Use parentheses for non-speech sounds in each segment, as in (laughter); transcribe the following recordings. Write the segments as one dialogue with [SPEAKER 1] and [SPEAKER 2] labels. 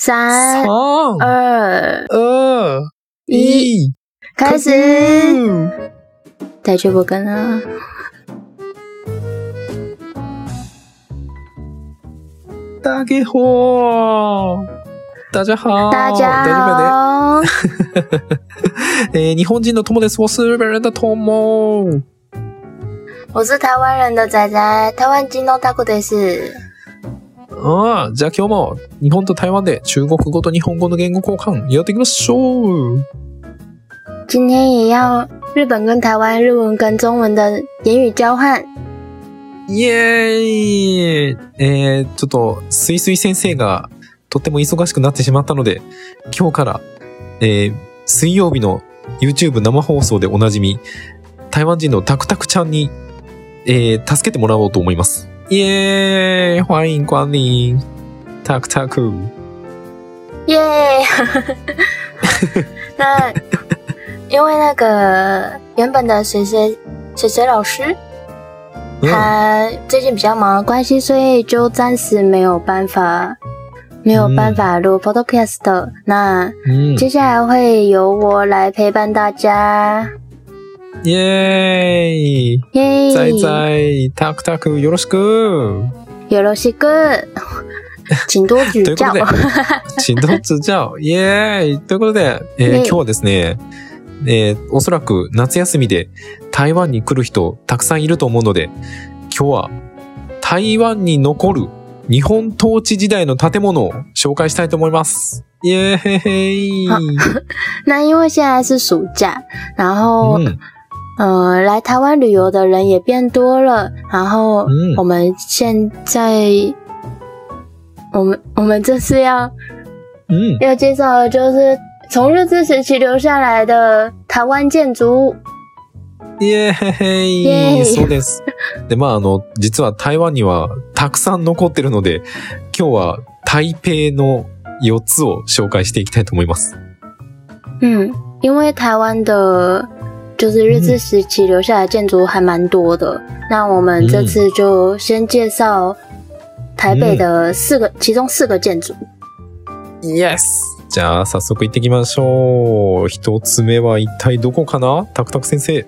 [SPEAKER 1] 三、
[SPEAKER 2] 三、
[SPEAKER 1] 二、
[SPEAKER 2] 二、
[SPEAKER 1] 一，
[SPEAKER 2] 一，
[SPEAKER 1] 开始。
[SPEAKER 2] 始。
[SPEAKER 1] 大丈夫かな？
[SPEAKER 2] 大家好。大家好。
[SPEAKER 1] 大家好，(laughs)
[SPEAKER 2] 日本人の友です。我是日本人的友。
[SPEAKER 1] 我是台湾人的仔仔，台湾金のタコです。
[SPEAKER 2] ああ、じゃあ今日も日本と台湾で中国語と日本語の言語交換やっていきましょう。
[SPEAKER 1] 今天也要日本跟台湾日文跟中文的言语交換。
[SPEAKER 2] イエーイえー、ちょっと、すいすい先生がとっても忙しくなってしまったので、今日から、えー、水曜日の YouTube 生放送でおなじみ、台湾人のタクタクちゃんに、えー、助けてもらおうと思います。イエーイ欢迎光臨タクタク。
[SPEAKER 1] 耶！(laughs) 那因为那个原本的水水水水老师，
[SPEAKER 2] うん
[SPEAKER 1] 他最近比较忙的关系，所以就暂时没有办法没有办法录 podcast 的。那
[SPEAKER 2] うん
[SPEAKER 1] 接下来会由我来陪伴大家，
[SPEAKER 2] イエーイ。
[SPEAKER 1] 耶！
[SPEAKER 2] 在在タクタクよろしく。
[SPEAKER 1] 有ろしく，请多指教。
[SPEAKER 2] という指教イエーイ。ということで、えー今日はですね、えーおそらく夏休みで台湾に来る人たくさんいると思うので、今日は台湾に残る日本統治時代の建物を紹介したいと思います。イエーイ。
[SPEAKER 1] 那因为现在是暑假，然后
[SPEAKER 2] うん
[SPEAKER 1] 呃，来台湾旅游的人也变多了，然后
[SPEAKER 2] 嗯
[SPEAKER 1] 我们现在，我们我们这次要
[SPEAKER 2] うん。
[SPEAKER 1] 要介绍的就是从日治时期留下来的台湾建筑物。
[SPEAKER 2] イエーイ
[SPEAKER 1] イエーイ
[SPEAKER 2] そうです。で、まあ、あの、実は台湾にはたくさん残ってるので、今日は台北の4つを紹介していきたいと思います。
[SPEAKER 1] 嗯，因为台湾的，就是日治时期留下来的建筑物还蛮多的。那我们这次就先介绍台北的四个，其中四个建筑。
[SPEAKER 2] Yes! じゃあ、早速行ってきましょう。一つ目は一体どこかな？タクタク先生。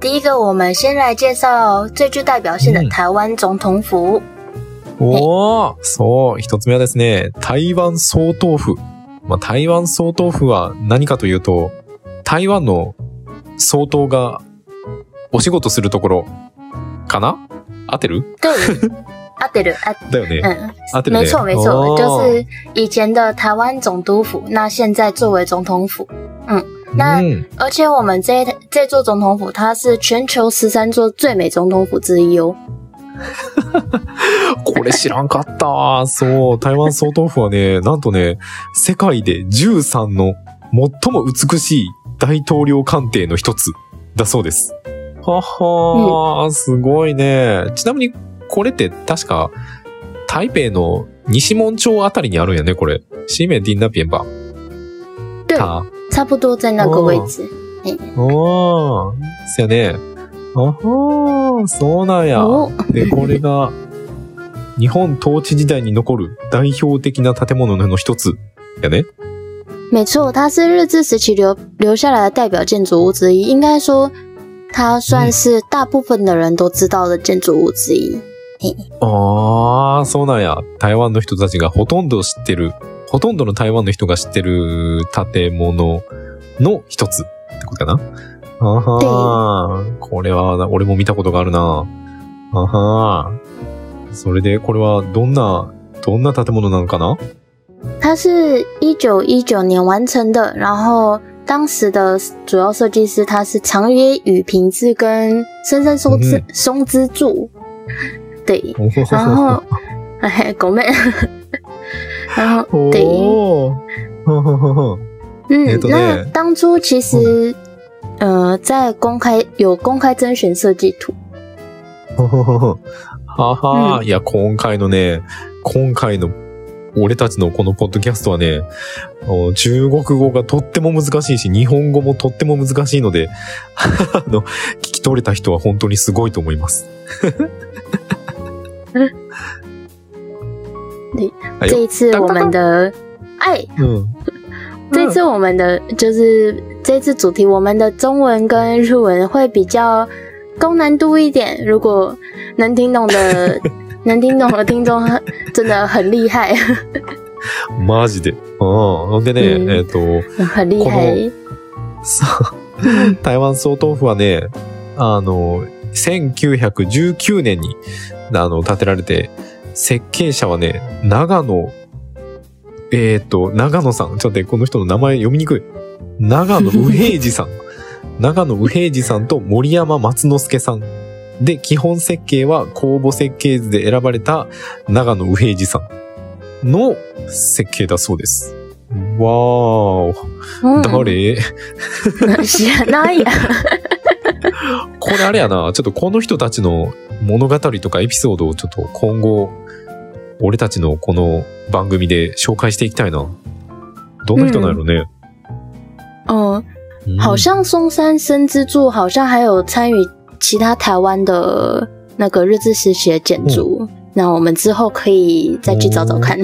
[SPEAKER 1] 第一个，我们先来介绍最具代表性的
[SPEAKER 2] 嗯
[SPEAKER 1] 台湾总统府。
[SPEAKER 2] おーそう、一つ目はですね、台湾総統府。まあ、台湾総統府は何かというと、台湾の総統がお仕事するところかな？合ってる？
[SPEAKER 1] 对，阿德的阿
[SPEAKER 2] だよね。
[SPEAKER 1] 嗯，
[SPEAKER 2] 合ってるね。
[SPEAKER 1] 没错没错，就是以前的台湾总督府，那现在作为总统府。那
[SPEAKER 2] うん。
[SPEAKER 1] 而且我们这这座总统府，它是全球十三座最美总统府之一哦。(laughs)
[SPEAKER 2] これ知らんかった。そう、台湾総統府はね、なんとね、世界で13の最も美しい大統領官邸の一つだそうです。ははー、すごいね。ちなみに、これって確か、台北の西門町あたりにあるんやね、これ。西面町那边吧。
[SPEAKER 1] 对，
[SPEAKER 2] た。
[SPEAKER 1] 差不多在那个位置。
[SPEAKER 2] おー、そやね。あはー、そうなんや。
[SPEAKER 1] 哦，
[SPEAKER 2] で、これが、日本統治時代に残る代表的な建物の一つやね。
[SPEAKER 1] 没错，它是日治时期留留下来的代表建筑物之一。应该说，它算是大部分的人都知道的建筑物之一。
[SPEAKER 2] ああ、そうなんや。台湾の人たちがほとんど知ってる、ほとんどの台湾の人が知ってる建物の一つってことかな。あはー。これは、俺も見たことがあるな。あはー。それで、これはどんな、どんな建物なのかな？
[SPEAKER 1] 它是一九一九年完成的，然后当时的主要设计师他是长野宇平治跟深深松之
[SPEAKER 2] 嗯
[SPEAKER 1] 松之助，对，然后哎狗妹，(laughs) 然后对，
[SPEAKER 2] おー。ほほほほ
[SPEAKER 1] 嗯，
[SPEAKER 2] えっと
[SPEAKER 1] 那
[SPEAKER 2] ね
[SPEAKER 1] 当初其实呃在公开有公开甄选设计图，
[SPEAKER 2] ほほほほはは、いや、今回のね、今回の 俺たちのこのポッドキャストはね、お中国語がとっても難しいし、日本語もとっても難しいので、(laughs) あの、聞き取れた人は本当にすごいと思います。哎呦
[SPEAKER 1] 这一次我们的哎，
[SPEAKER 2] うん。
[SPEAKER 1] 这一次我们的 (laughs) 就是这次主题，我们的中文跟日文会比较高难度一点。如果能听懂的能听懂的听众真的很厉害，
[SPEAKER 2] マジで。うん。ほんでね、
[SPEAKER 1] うん
[SPEAKER 2] えっ、と、
[SPEAKER 1] 很厉害。
[SPEAKER 2] そう (laughs) 台湾総統府はね、あの、1919年に、あの、建てられて、設計者はね、長野、えっ、と、長野さん。ちょっと待って、この人の名前読みにくい。長野右平次さん。(laughs) 長野右平次さんと森山松之助さん。で、基本設計は公募設計図で選ばれた長野右平次さんの設計だそうです。わー
[SPEAKER 1] 嗯
[SPEAKER 2] お。誰？
[SPEAKER 1] 知らないや。(laughs)
[SPEAKER 2] これあれやな、ちょっとこの人たちの物語とかエピソードをちょっと今後、俺たちのこの番組で紹介していきたいな。どんな人なんやろね？
[SPEAKER 1] 嗯，
[SPEAKER 2] うん
[SPEAKER 1] 好像松山生之助好像还有参与其他台湾的那个日治时期的建筑。那我们之后可以再去找找看。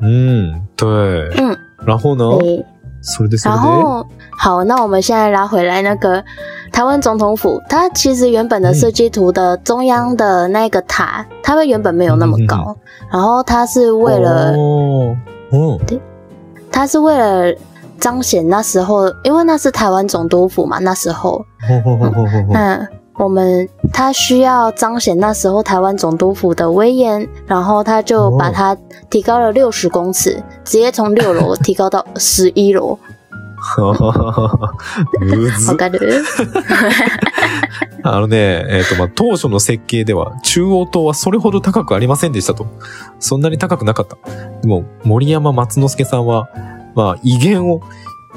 [SPEAKER 2] うん、对。
[SPEAKER 1] 嗯，
[SPEAKER 2] 然后呢
[SPEAKER 1] 对。
[SPEAKER 2] それでそれ
[SPEAKER 1] 然
[SPEAKER 2] で
[SPEAKER 1] 后好，那我们现在拉回来那个台湾总统府，它其实原本的设计图的中央的那个塔，它们原本没有那么高，然后它是为了
[SPEAKER 2] おーうん。
[SPEAKER 1] 它是为了 彰显那时候，因为那是台湾总督府嘛，那时候，
[SPEAKER 2] ほほほほほほ
[SPEAKER 1] 那(laughs) 我们它需要彰显那时候台湾总督府的威严，然后他就把它提高了六十公尺，直接从六楼提高到十一楼，
[SPEAKER 2] むず
[SPEAKER 1] 好。感觉。
[SPEAKER 2] あのね、えっ、と、まあ、当初の設計では、中央塔はそれほど高くありませんでしたと。そんなに高くなかった。でも、森山松之助さんは、 まあ、威厳を、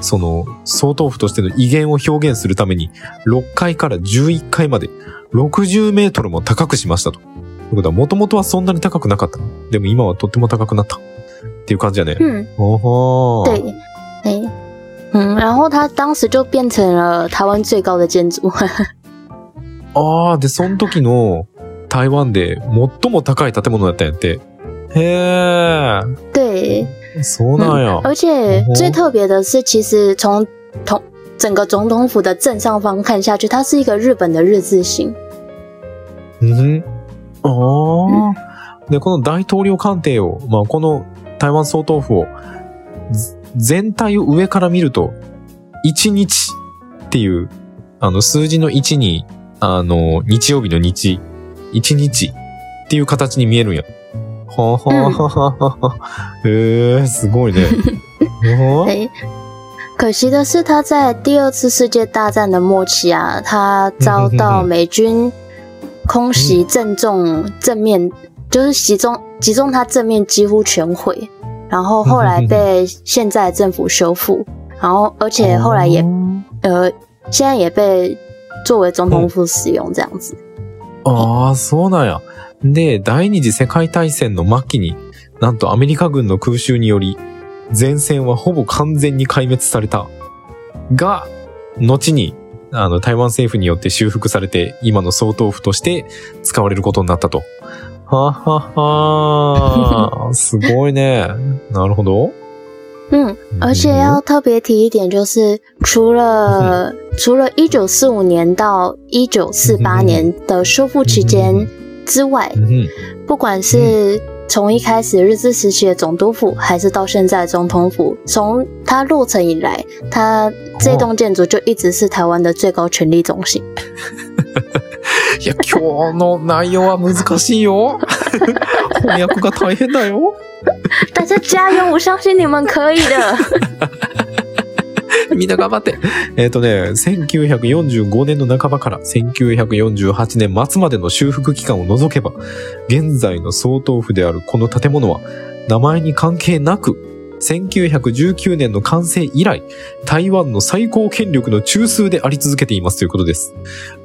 [SPEAKER 2] その、総統府としての威厳を表現するために、6階から11階まで、60メートルも高くしましたと。ということは、もともとはそんなに高くなかった。でも今はとっても高くなった。っていう感じやね。
[SPEAKER 1] 嗯，
[SPEAKER 2] おほー。
[SPEAKER 1] 对，对，嗯，然后它当时就变成了台湾最高的建筑。(laughs)
[SPEAKER 2] ああ、で、その時の台湾で最も高い建物だったんやって。へ
[SPEAKER 1] 对，
[SPEAKER 2] え、そうなんや。
[SPEAKER 1] 而且最特别的是，其实从同整个总统府的正上方看下去，它是一个日本的日字形。
[SPEAKER 2] うん。ああ。で、この大統領官邸を、まあ、この台湾総統府を、ず全体を上から見ると、1日っていう、あの、数字の1に、あの、日曜日の日、1日っていう形に見えるんや。ははははは。へえ、すごいね。は
[SPEAKER 1] 对，可惜的是，它在第二次世界大战的末期啊，它遭到美军空袭正中正面，就是袭中击中它正面几乎全毁，然后后来被现在政府修复，然后而且后来也呃现在也被作为总统府使用这样子。
[SPEAKER 2] ああ、そうなんや。 で、第二次世界大戦の末期に、なんとアメリカ軍の空襲により、前線はほぼ完全に壊滅された。が、後に、あの、台湾政府によって修復されて、今の総統府として使われることになったと。ははは (laughs) すごいね。なるほど。
[SPEAKER 1] 嗯，而且要特别提一点，就是除了除了一九四五年到一九四八年的修复期间之外，
[SPEAKER 2] うん
[SPEAKER 1] 不管是从一开始日治时期的总督府，还是到现在的总统府，从它落成以来，它这栋建筑就一直是台湾的最高权力中心。(laughs)
[SPEAKER 2] いや、今日の内容は難しいよ。(laughs) 翻訳が大変だよ。
[SPEAKER 1] 大家加油！我相信你们可以的。 (laughs)
[SPEAKER 2] みんな頑張って。(laughs) えっ、とね、1945年の半ばから1948年末までの修復期間を除けば、現在の総統府であるこの建物は、名前に関係なく、1919年の完成以来、台湾の最高権力の中枢であり続けていますということです。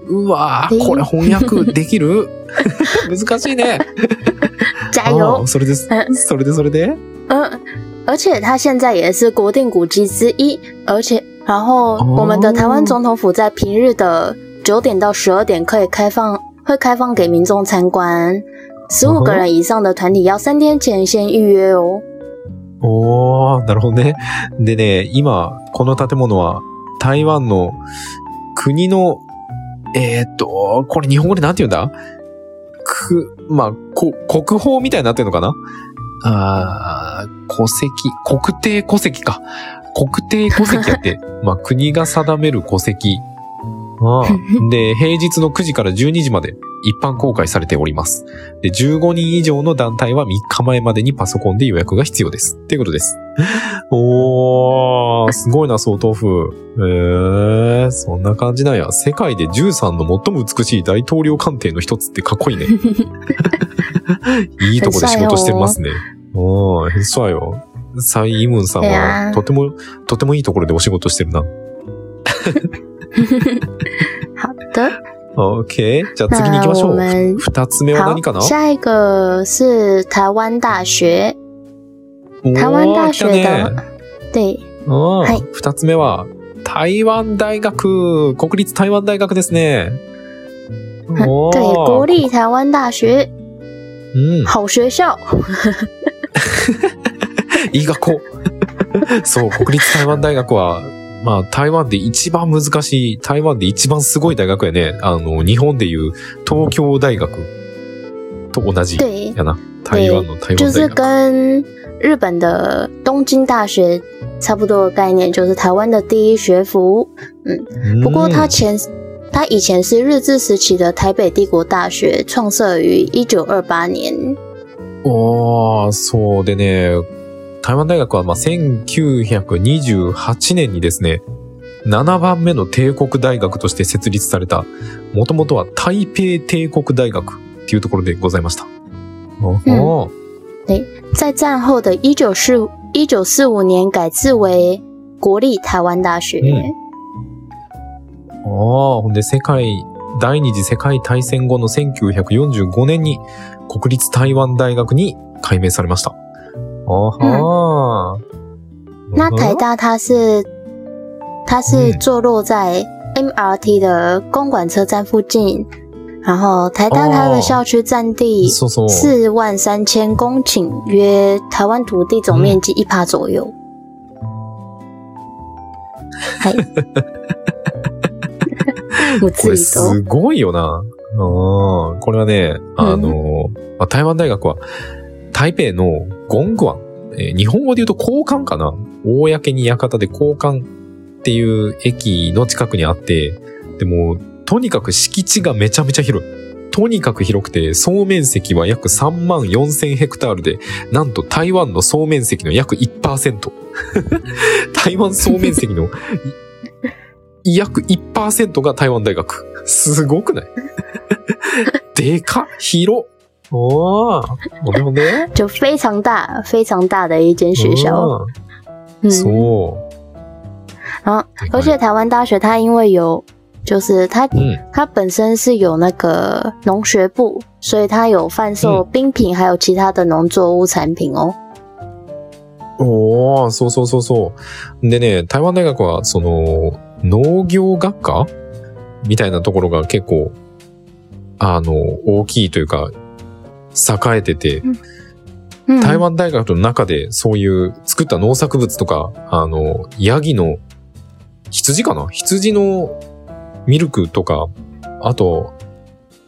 [SPEAKER 2] うわー、これ翻訳できる？(laughs) 難しいね。
[SPEAKER 1] 加油
[SPEAKER 2] あー！それです。それでそれで？
[SPEAKER 1] 嗯，而且它现在也是国定古迹之一，而且然后我们的台湾总统府在平日的九点到十二点可以开放，会开放给民众参观。 十五个人以上的团体要三天前先预约哦。
[SPEAKER 2] おー、なるほどね。でね、今、この建物は、台湾の国の、えーっと、これ日本語でなんて言うんだく、まあ、こ、国宝みたいになってるのかな あー戸籍、国定戸籍か。国定戸籍やって、(laughs) まあ、国が定める戸籍。ああ (laughs) で、平日の9時から12時まで一般公開されております。で、15人以上の団体は3日前までにパソコンで予約が必要です。っていうことです。おー、すごいな、総豆腐。えー、そんな感じなんや。世界で13の最も美しい大統領官邸の一つってかっこいいね。(laughs) いいとこで仕事してますね。うん、そうよ。サイ・イムンさんはとても、とてもいいところでお仕事してるな。
[SPEAKER 1] 好的
[SPEAKER 2] ，OK。じゃあ次に行きましょう。二つ目は何かな？
[SPEAKER 1] 好，下一个是台湾大学，台湾大学的
[SPEAKER 2] ね，
[SPEAKER 1] 对，
[SPEAKER 2] うん
[SPEAKER 1] はい
[SPEAKER 2] 二つ目は、台湾大学、国立台湾大学ですね。おー
[SPEAKER 1] 对，国立台湾大学，
[SPEAKER 2] うん。
[SPEAKER 1] 好学校，(laughs)
[SPEAKER 2] いい学校。(laughs) そう、国立台湾大学は、まあ、台湾で一番難しい、台湾で一番すごい大学やね。あの、日本でいう東京大学と同じ
[SPEAKER 1] 对，
[SPEAKER 2] やな。台湾の台
[SPEAKER 1] 就是
[SPEAKER 2] 湾大学。
[SPEAKER 1] 跟日本的东京大学差不多的概念，就是台湾的第一学府。不过它
[SPEAKER 2] うん
[SPEAKER 1] 前，它以前是日治时期的台北帝国大学，创设于一九二八年。
[SPEAKER 2] おー、そうでね、台湾大学はまあ1928年にですね、7番目の帝国大学として設立された、もともとは台北帝国大学っていうところでございました。おー
[SPEAKER 1] 在战后的一九四一九四五年改制为国立台湾大学。
[SPEAKER 2] 嗯ああ、ほんで世界、第二次世界大戦後の1945年に国立台湾大学に改名されました。あはー。
[SPEAKER 1] 那台大它是它是
[SPEAKER 2] 嗯
[SPEAKER 1] 坐落在 MRT 的公馆车站附近，然后台大它的校区占地。四万三千公顷，约台湾土地总面积一趴左右。(laughs) はい。もう
[SPEAKER 2] これ
[SPEAKER 1] ついと。
[SPEAKER 2] すごいよな。うんこれはね、あの、まあ台湾大学は台北のゴングワン、えー日本語で言うと交換かな公に館で交換っていう駅の近くにあって、でも、とにかく敷地がめちゃめちゃ広い。とにかく広くて、総面積は約3万4千ヘクタールで、なんと台湾の総面積の約1%。(laughs) 台湾総面積のい約1%が台湾大学。すごくない？(laughs) でかっ広おーほんでほんで
[SPEAKER 1] 就非常大、非常大的一间学校。
[SPEAKER 2] そう。
[SPEAKER 1] 然后而且台湾大学它因为有，就是它
[SPEAKER 2] うん。
[SPEAKER 1] 它本身是有那个农学部，所以它有贩售冰品，还有其他的农作物产品哦。
[SPEAKER 2] おーそうそうそうそう。でね、台湾大学は、その、農業学科？みたいなところが結構、あの、大きいというか、栄えてて、
[SPEAKER 1] 嗯，
[SPEAKER 2] 台湾大学の中でそういう作った農作物とか、あの、ヤギの、羊かな？羊のミルクとか、あと、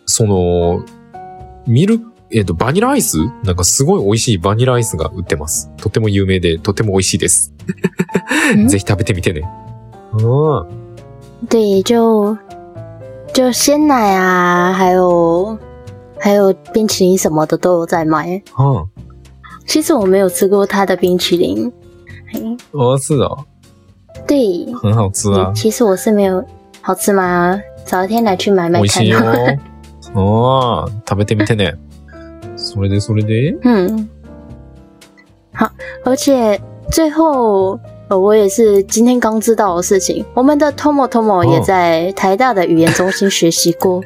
[SPEAKER 2] その、ミルク、えっ、と、バニラアイス？なんかすごい美味しいバニラアイスが売ってます。とても有名で、とても美味しいです。
[SPEAKER 1] 嗯 (laughs)
[SPEAKER 2] ぜひ食べてみてね。うん。
[SPEAKER 1] 对，就就鲜奶啊，还有还有冰淇淋什么的都有在卖。
[SPEAKER 2] は
[SPEAKER 1] 其实我没有吃过它的冰淇淋，嘿
[SPEAKER 2] あ、あ、是啊。
[SPEAKER 1] 对，
[SPEAKER 2] 很好吃啊。
[SPEAKER 1] 其实我是没有好吃吗？找一天来去买买看
[SPEAKER 2] 美味しい。よ。ああ、食べてみてね。それで、それで
[SPEAKER 1] 嗯，好，而且最后。 呃，我也是今天刚知道的事情。我们的 Tomo Tomo 也在台大的语言中心学习过。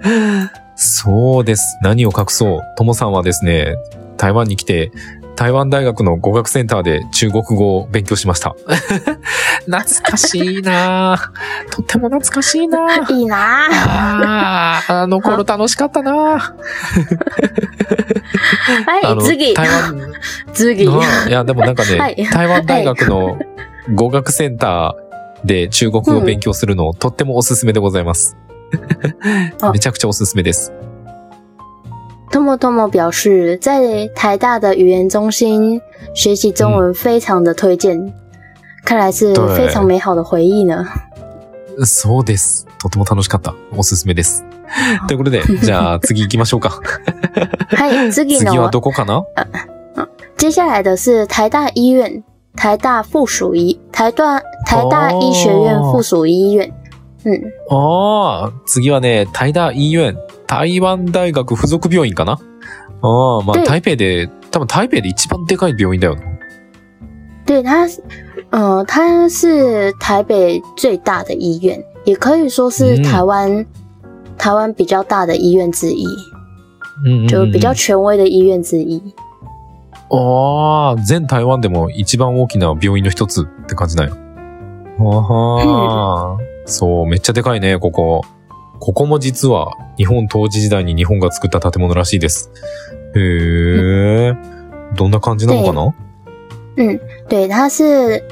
[SPEAKER 1] (laughs)
[SPEAKER 2] そうです。何を隠そう。ともさんはですね、台湾に来て、 台湾大学の語学センターで中国語を勉強しました。(laughs) 懐かしいなぁ (laughs) とっても懐かしいなぁ
[SPEAKER 1] いいなぁ。
[SPEAKER 2] あーあの頃楽しかったな
[SPEAKER 1] はい、
[SPEAKER 2] の
[SPEAKER 1] 次。
[SPEAKER 2] 台湾 (laughs)
[SPEAKER 1] 次。
[SPEAKER 2] の、いや、でもなんかね、
[SPEAKER 1] はい
[SPEAKER 2] 台湾大学の語学センターで中国語を勉強するの、とってもおすすめでございます。
[SPEAKER 1] あ
[SPEAKER 2] めちゃくちゃおすすめです。
[SPEAKER 1] トモトモ表示，在台大的语言中心学习中文非常的推荐，看来是
[SPEAKER 2] 对
[SPEAKER 1] 非常美好的回忆呢。
[SPEAKER 2] そうです。とても楽しかった。おすすめです。(laughs) ということで、(laughs) じゃあ次行きましょうか。
[SPEAKER 1] はい、次
[SPEAKER 2] 次は
[SPEAKER 1] の
[SPEAKER 2] どこかな
[SPEAKER 1] 接下来的是台大医院，台大附属医，台大台大医学院附属医院。 嗯，
[SPEAKER 2] ああ、次はね、台大医院、台湾大学附属病院かな？ああ、まあ
[SPEAKER 1] で
[SPEAKER 2] 台北で、多分台北で一番でかい病院だよな。
[SPEAKER 1] 对，它，呃，它是台北最大的医院，也可以说是
[SPEAKER 2] 嗯。
[SPEAKER 1] 台湾、台湾比较大的医院之一，
[SPEAKER 2] うんうんうん。
[SPEAKER 1] 就比较权威的医院之一。
[SPEAKER 2] ああ、全台湾でも一番大きな病院の一つって感じだよ。あはーそう、めっちゃでかいね、ここ。ここも実は日本統治時代に日本が作った建物らしいです。へえ。どんな感じなのかな？
[SPEAKER 1] 嗯，对，它是，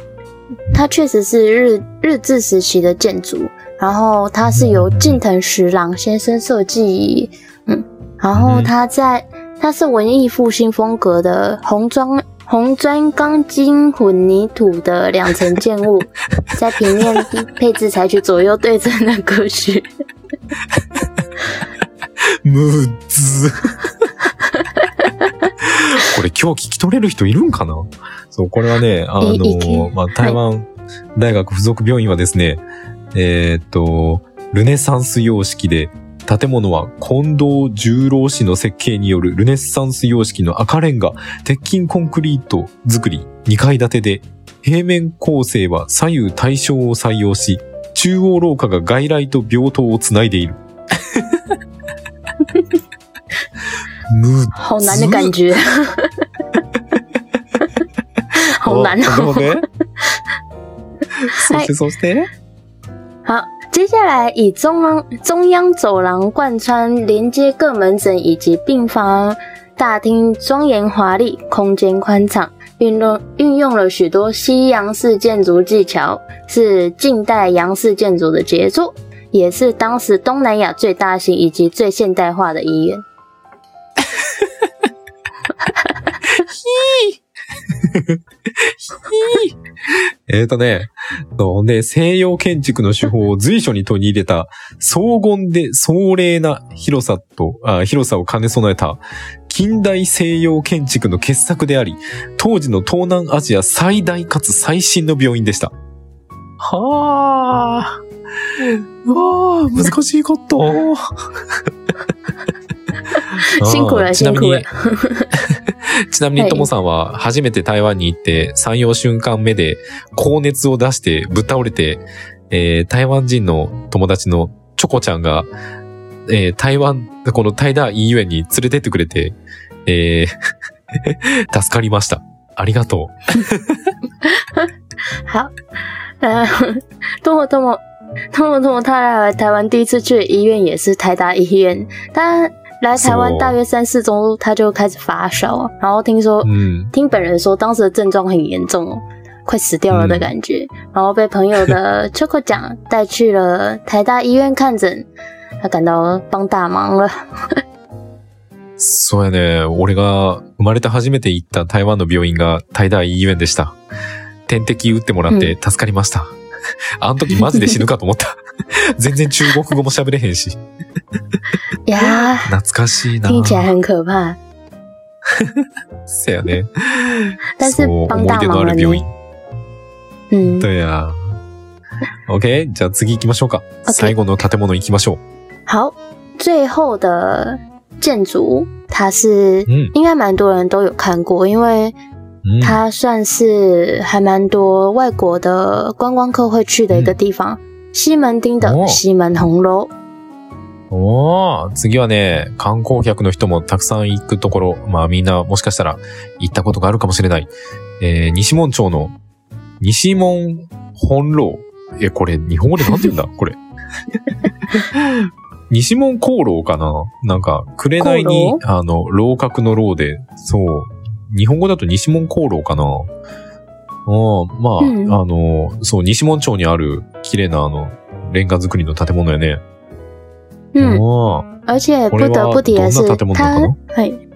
[SPEAKER 1] 它确实是日日治时期的建筑，然后它是由近藤十郎先生设计，嗯，然后
[SPEAKER 2] 嗯
[SPEAKER 1] 它在它是文艺复兴风格的红砖红砖钢筋混凝土的两层建物，(laughs) 在平面配置采取左右对称的格局。
[SPEAKER 2] むっず。これ今日聞き取れる人いるんかな？そう、これはね、あの、まあ、台湾大学附属病院はですね、えーっと、ルネサンス様式で、建物は近藤十郎氏の設計によるルネッサンス様式の赤レンガ、鉄筋コンクリート作り2階建てで、平面構成は左右対称を採用し、中央廊下が外来と病棟をつないでいる。む
[SPEAKER 1] 好难的感觉，好难哦。
[SPEAKER 2] そしてそして？
[SPEAKER 1] 好，接下来以中央中央走廊贯穿，连接各门诊以及病房大厅，庄严华丽，空间宽敞，运用运用了许多西洋式建筑技巧，是近代洋式建筑的杰作，也是当时东南亚最大型以及最现代化的医院。(laughs)
[SPEAKER 2] えっ、とね、そうで、西洋建築の手法を随所に取り入れた、荘厳で壮麗な広さと、あ広さを兼ね備えた、近代西洋建築の傑作であり、当時の東南アジア最大かつ最新の病院でした。はあ。うわあ、難しいこと。
[SPEAKER 1] 辛苦了，
[SPEAKER 2] ちなみに
[SPEAKER 1] 辛苦了。(laughs)
[SPEAKER 2] ちなみにともさんは初めて台湾に行って3、4週間目で高熱を出してぶっ倒れて、えー台湾人の友達のチョコちゃんが、えー台湾、この台大医院に連れてってくれて、えー (laughs) 助かりました。ありがと (laughs)
[SPEAKER 1] 好，呃，多么多么多么多么，他来台湾第一次去的医院也是台大医院。他来台湾大约三四周，他就开始发烧，然后听说
[SPEAKER 2] う。うん。
[SPEAKER 1] 听本人说，当时的症状很严重哦，快死掉了的感觉。然后被朋友的 Choco 奖带去了台大医院看诊，他感到帮大忙了。
[SPEAKER 2] そうやね。俺が生まれて初めて行った台湾の病院が台大医院でした。点滴打ってもらって助かりました。あの時マジで死ぬかと思った。(laughs) 全然中国語も喋れへんし。 (laughs)
[SPEAKER 1] 呀，
[SPEAKER 2] 懐かしいな。
[SPEAKER 1] 听起来很可怕，
[SPEAKER 2] せやね。(laughs)
[SPEAKER 1] 但是
[SPEAKER 2] そう
[SPEAKER 1] 帮大
[SPEAKER 2] 病院
[SPEAKER 1] 呢。。嗯，
[SPEAKER 2] だや。OK? じゃあ次行きましょうか。最後の建物行きましょう。
[SPEAKER 1] 好，最后的建筑，它是
[SPEAKER 2] 嗯
[SPEAKER 1] 应该蛮多人都有看过，因为
[SPEAKER 2] うん。
[SPEAKER 1] 它算是还蛮多外国的观光客会去的一个地方。西门町的
[SPEAKER 2] 哦
[SPEAKER 1] 西门红楼，
[SPEAKER 2] おー、次はね、観光客の人もたくさん行くところ、まあみんなもしかしたら行ったことがあるかもしれない。えー、西門町の西門本楼。え、これ日本語でなんて言うんだ？(laughs) これ。西門香楼かな？なんか、紅に、あの、楼閣の楼で、そう。日本語だと西門香楼かな？うん、まあ、
[SPEAKER 1] うん
[SPEAKER 2] あの、そう、西門町にある綺麗なあの、レンガ造りの建物やね。
[SPEAKER 1] 嗯，
[SPEAKER 2] あ
[SPEAKER 1] 而且不得不提的是
[SPEAKER 2] んな建物な
[SPEAKER 1] 它
[SPEAKER 2] の？かな，
[SPEAKER 1] 嘿，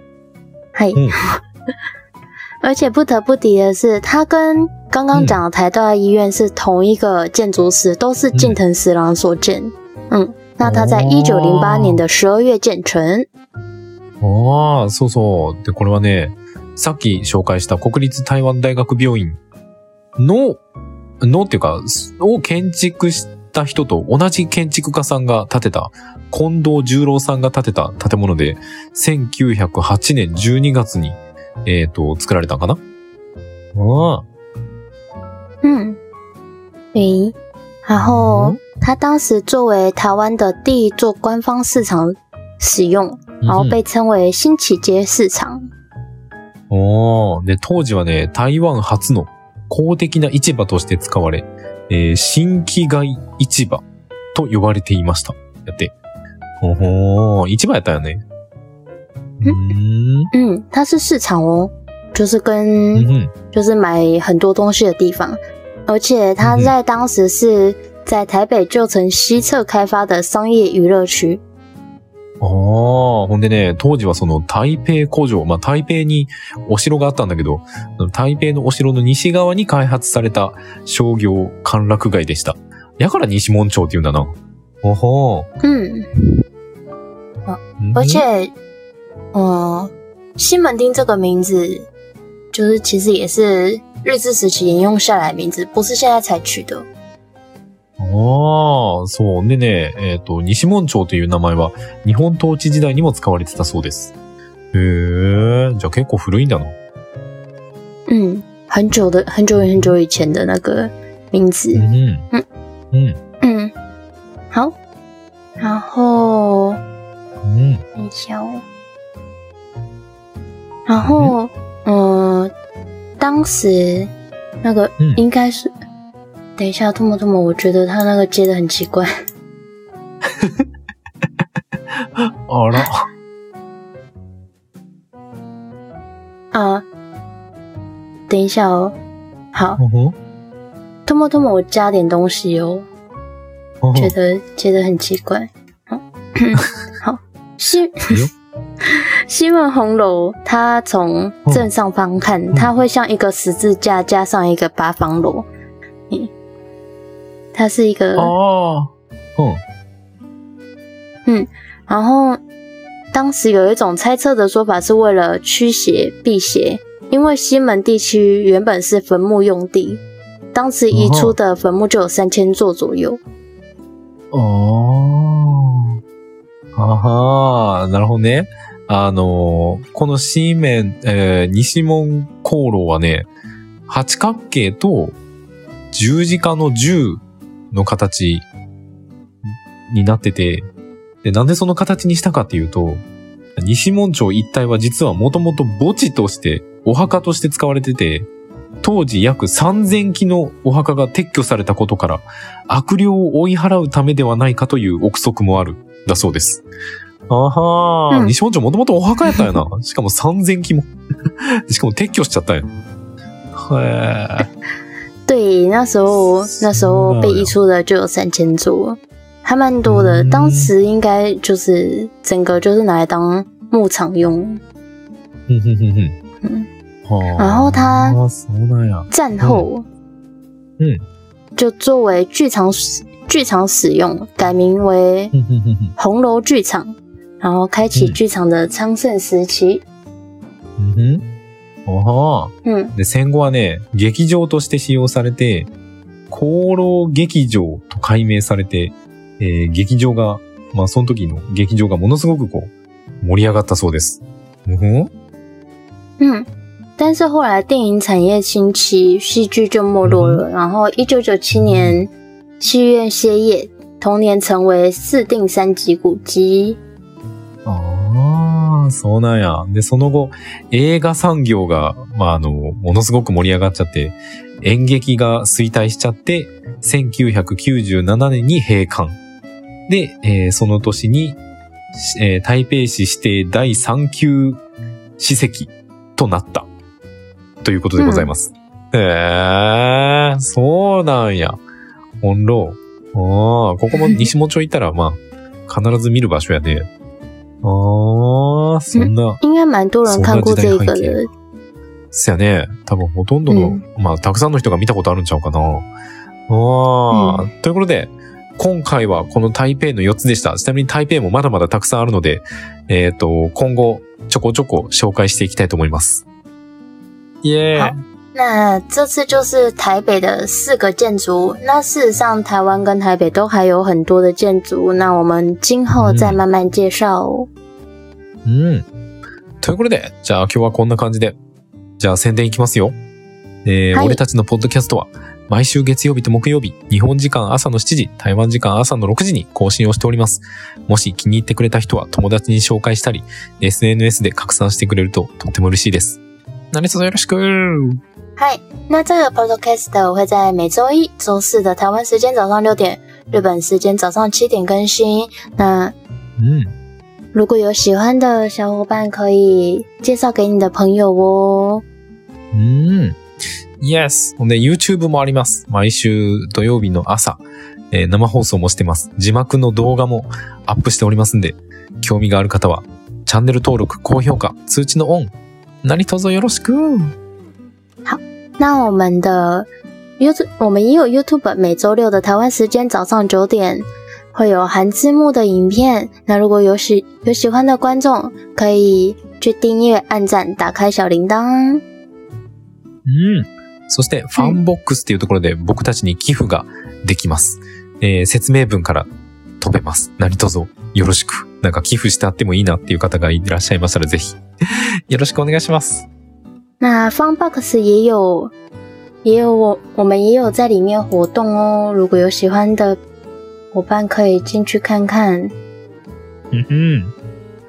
[SPEAKER 1] 嘿，
[SPEAKER 2] 嗯 (laughs)
[SPEAKER 1] 而且不得不提的是，它跟刚刚讲的台大医院是同一个建筑师，都是近藤十郎所建。嗯，那它在
[SPEAKER 2] 哦。
[SPEAKER 1] 一九零八年的十二月建成。
[SPEAKER 2] ああ、そうそう。で、これはね、さっき紹介した国立台湾大学病院の、のっていうか、を建築した人と同じ建築家さんが建てた、近藤十郎さんが建てた建物で、1908年12月に、えっ、と、作られたんかな？ああ。
[SPEAKER 1] 嗯，诶，然后它当时作为台湾的第一座官方市场使用，然后被称为新起街市场。
[SPEAKER 2] おー。で、当時はね、台湾初の公的な市場として使われ、えー新規街市場と呼ばれていました。やって。おほー、市場やったよね。うーん。
[SPEAKER 1] 嗯，它是市场哦，就是跟
[SPEAKER 2] うんうん
[SPEAKER 1] 就是买很多东西的地方，而且它在当时是在台北旧城西侧开发的商业娱乐区。
[SPEAKER 2] ああ、ほんでね、当時はその台北古城、まあ台北にお城があったんだけど、台北のお城の西側に開発された商業歓楽街でした。やから西門町って言うんだな。おほ
[SPEAKER 1] 嗯，
[SPEAKER 2] ー。
[SPEAKER 1] 而且，嗯，西门町这个名字，就是其实也是日治时期沿用下来的名字，不是现在才取的。
[SPEAKER 2] ああ、そう。でね、えっ、と、西門町という名前は日本統治時代にも使われてたそうです。へえ、じゃあ結構古いんだな。
[SPEAKER 1] 嗯，很久的很久很久以前的那个名字。
[SPEAKER 2] うん。
[SPEAKER 1] うん
[SPEAKER 2] うん。
[SPEAKER 1] 嗯，好，然后
[SPEAKER 2] うん。
[SPEAKER 1] 等一下哦。然后，嗯、当时那个
[SPEAKER 2] 嗯
[SPEAKER 1] 应该是，等一下，吐沫吐沫，我觉得他那个接的很奇怪。(laughs)
[SPEAKER 2] あら。
[SPEAKER 1] 啊，等一下哦。好，
[SPEAKER 2] ほほ
[SPEAKER 1] 吐沫吐沫，我加点东西哦，
[SPEAKER 2] ほほ
[SPEAKER 1] 觉得接的很奇怪。好，好，(laughs) 西
[SPEAKER 2] 哟(laughs)
[SPEAKER 1] 西门红楼，它从正上方看，它会像一个十字架加上一个八方楼。 它是一个
[SPEAKER 2] 哦，嗯嗯，
[SPEAKER 1] 然后当时有一种猜测的说法，是为了驱邪避邪，因为西门地区原本是坟墓用地，当时移出的坟墓就有三千座左右。
[SPEAKER 2] 哦，啊哈，なるほどね。あのこの西門え西門航路はね、八角形と十字架の十の形になってて、で、なんでその形にしたかっていうと、西門町一帯は実はもともと墓地として、お墓として使われてて、当時約3000基のお墓が撤去されたことから、悪霊を追い払うためではないかという憶測もある、だそうです。あはー、
[SPEAKER 1] うん
[SPEAKER 2] 西本町もともとお墓やったんやな。(laughs) しかも3000基も。しかも撤去しちゃったんや。へ
[SPEAKER 1] 对那时候那时候被移出的就有三千座。还蛮多的当时应该就是整个就是拿来当牧场用。
[SPEAKER 2] 嗯哼哼哼。
[SPEAKER 1] 嗯。然后它战后
[SPEAKER 2] 嗯。
[SPEAKER 1] 就作为剧场剧场使用改名为红楼剧场然后开启剧场的昌盛时期。
[SPEAKER 2] 嗯哼。あはー
[SPEAKER 1] 嗯
[SPEAKER 2] で、戦後はね、劇場として使用されて、功労劇場と改名されて、えー劇場が、まあその時の劇場がものすごくこう、盛り上がったそうです。うんふん
[SPEAKER 1] 嗯，但是后来电影产业兴起，戏剧就没落了。然后一九九七年戏院歇业，同年成为四定三级古迹。
[SPEAKER 2] ああ、そうなんや。で、その後、映画産業が、まあ、あの、ものすごく盛り上がっちゃって、演劇が衰退しちゃって、1997年に閉館。で、えーその年に、えー台北市指定第3級史跡となった。ということでございます。へえー、そうなんや。ほんろ。ああ、ここも西本町行ったら、まあ、必ず見る場所やね。ああ、そんな、
[SPEAKER 1] 应该蛮多人看过这个的。
[SPEAKER 2] そやね。多分ほとんどの、
[SPEAKER 1] うん
[SPEAKER 2] まあ、たくさんの人が見たことあるんちゃうかな。ああ、ということで、今回はこの台北の4つでした。ちなみに台北もまだまだたくさんあるので、えっ、と、今後、ちょこちょこ紹介していきたいと思います。イエーイ
[SPEAKER 1] 那这次就是台北的四个建筑。那事实上，台湾跟台北都还有很多的建筑。那我们今后再慢慢介绍哦。
[SPEAKER 2] うん。ということで、じゃあ今日はこんな感じで。じゃあ宣伝いきますよ。えー
[SPEAKER 1] はい
[SPEAKER 2] 俺たちのポッドキャストは、毎週月曜日と木曜日、日本時間朝の7時、台湾時間朝の6時に更新をしております。もし気に入ってくれた人は友達に紹介したり、SNS で拡散してくれるととっても嬉しいです。何卒よろしく
[SPEAKER 1] 嗨，那这个 podcast 我会在每周一、周四的台湾时间早上六点，日本时间早上七点更新。那
[SPEAKER 2] うん。
[SPEAKER 1] 如果有喜欢的小伙伴，可以介绍给你的朋友哦。
[SPEAKER 2] うん。Yes. ほんで、YouTube もあります。毎週土曜日の朝、えー生放送もしてます。字幕の動画もアップしておりますんで、興味がある方は、チャンネル登録、高評価、通知のオン、何卒よろしく好
[SPEAKER 1] 那我们的 YouTube，我们也有 YouTube，每周六的台湾时间早上九点会有含字幕的影片。那如果有喜有喜欢的观众，可以去订阅、按赞、打开小铃铛。
[SPEAKER 2] うん。そして、ファンボックスっていうところで僕たちに寄付ができます。えー説明文から飛べます。何卒よろしく。なんか寄付してあってもいいなっていう方がいらっしゃいましたらぜひ、よろしくお願いします。
[SPEAKER 1] 那 Funbox 也有也有我我们也有在里面活动哦。如果有喜欢的伙伴，可以进去看看。
[SPEAKER 2] うん。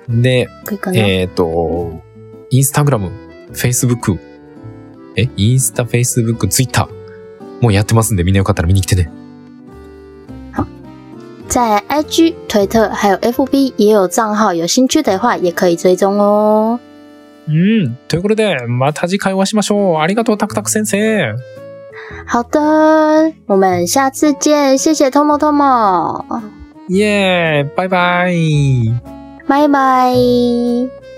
[SPEAKER 2] で、
[SPEAKER 1] 可以跟
[SPEAKER 2] えっ、と、インスタグラム、フェイスブック、え、インスタ、フェイスブック、ツイッター、もうやってますんで、みんなよかったら見に来てね。
[SPEAKER 1] 在 IG、推特还有 FB 也有账号，有兴趣的话也可以追踪哦。
[SPEAKER 2] うん。ということで、また次回お会いしましょう。ありがとう、タクタク先生。
[SPEAKER 1] 好的，我们下次见，谢谢 Tomo Tomo，
[SPEAKER 2] イエーイバイバイ
[SPEAKER 1] 拜拜。